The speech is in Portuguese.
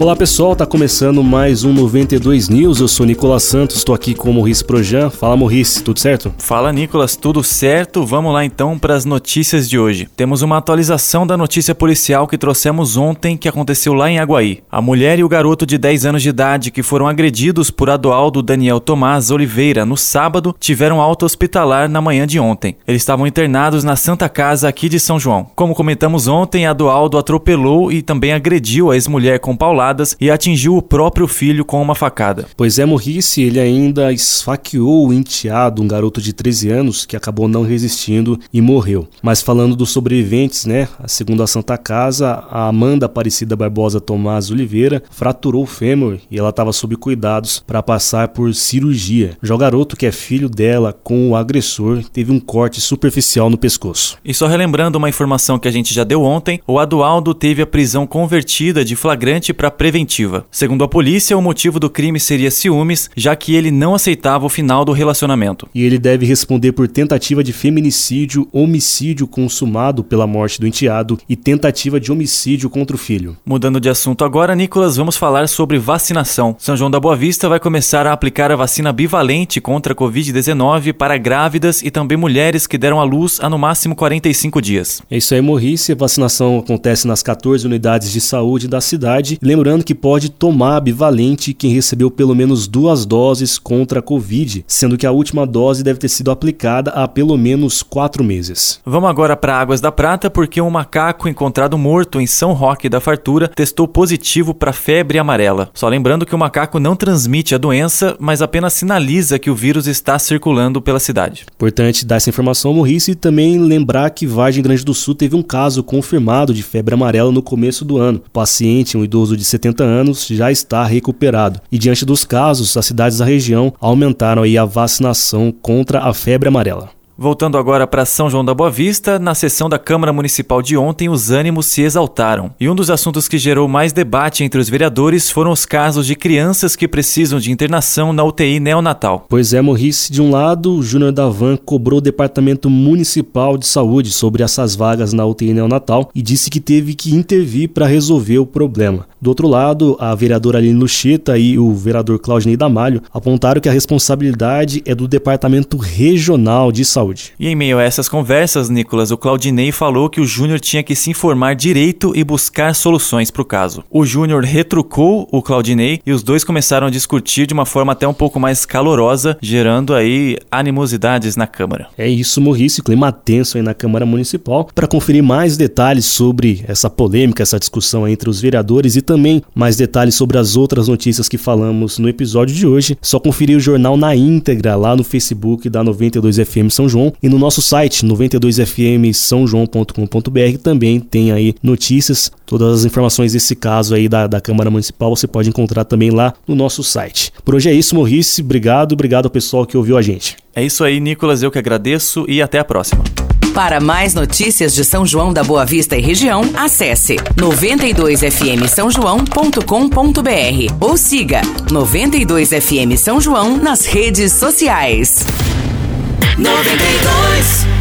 Olá pessoal, tá começando mais um 92 News. Eu sou Nicolas Santos, estou aqui com o Maurice Projan. Fala Maurice, tudo certo? Fala Nicolas, tudo certo? Vamos lá então para as notícias de hoje. Temos uma atualização da notícia policial que trouxemos ontem que aconteceu lá em Aguaí. A mulher e o garoto de 10 anos de idade que foram agredidos por Adualdo Daniel Tomás Oliveira no sábado tiveram alta hospitalar na manhã de ontem. Eles estavam internados na Santa Casa aqui de São João. Como comentamos ontem, Adualdo atropelou e também agrediu a ex-mulher com paulada e atingiu o próprio filho com uma facada. Pois é, Morrice, ele ainda esfaqueou o enteado, um garoto de 13 anos, que acabou não resistindo e morreu. Mas falando dos sobreviventes, né, segundo a Santa Casa, a Amanda Aparecida Barbosa Tomás Oliveira fraturou o fêmur e ela estava sob cuidados para passar por cirurgia. Já o garoto, que é filho dela com o agressor, teve um corte superficial no pescoço. E só relembrando uma informação que a gente já deu ontem, o Adualdo teve a prisão convertida de flagrante para preventiva. Segundo a polícia, o motivo do crime seria ciúmes, já que ele não aceitava o final do relacionamento. E ele deve responder por tentativa de feminicídio, homicídio consumado pela morte do enteado e tentativa de homicídio contra o filho. Mudando de assunto agora, Nicolas, vamos falar sobre vacinação. São João da Boa Vista vai começar a aplicar a vacina bivalente contra a Covid-19 para grávidas e também mulheres que deram à luz há no máximo 45 dias. É isso aí, Morrice. A vacinação acontece nas 14 unidades de saúde da cidade. Lembra lembrando que pode tomar bivalente quem recebeu pelo menos duas doses contra a Covid, sendo que a última dose deve ter sido aplicada há pelo menos quatro meses. Vamos agora para Águas da Prata, porque um macaco encontrado morto em São Roque da Fartura testou positivo para febre amarela. Só lembrando que o macaco não transmite a doença, mas apenas sinaliza que o vírus está circulando pela cidade. Importante dar essa informação, Maurice, e também lembrar que Vargem Grande do Sul teve um caso confirmado de febre amarela no começo do ano. O paciente, um idoso de 70 anos já está recuperado. E diante dos casos, as cidades da região aumentaram a vacinação contra a febre amarela. Voltando agora para São João da Boa Vista, na sessão da Câmara Municipal de ontem, os ânimos se exaltaram. E um dos assuntos que gerou mais debate entre os vereadores foram os casos de crianças que precisam de internação na UTI neonatal. Pois é, Morrice, de um lado, o Júnior Davan cobrou o Departamento Municipal de Saúde sobre essas vagas na UTI neonatal e disse que teve que intervir para resolver o problema. Do outro lado, a vereadora Aline Lucheta e o vereador Claudinei Damalho apontaram que a responsabilidade é do Departamento Regional de Saúde saúde. E em meio a essas conversas, Nicolas, o Claudinei falou que o Júnior tinha que se informar direito e buscar soluções para o caso. O Júnior retrucou o Claudinei e os dois começaram a discutir de uma forma até um pouco mais calorosa, gerando aí animosidades na Câmara. É isso, Morrice, clima tenso aí na Câmara Municipal. Para conferir mais detalhes sobre essa polêmica, essa discussão entre os vereadores e também mais detalhes sobre as outras notícias que falamos no episódio de hoje, só conferir o jornal na íntegra lá no Facebook da 92 FM São João João e no nosso site 92fm São João.com.br também tem aí notícias, todas as informações desse caso aí da, da Câmara Municipal você pode encontrar também lá no nosso site. Por hoje é isso, Maurice, obrigado, obrigado ao pessoal que ouviu a gente. É isso aí, Nicolas, eu que agradeço e até a próxima. Para mais notícias de São João da Boa Vista e região, acesse 92fm São João.com.br ou siga 92fm São João nas redes sociais. 92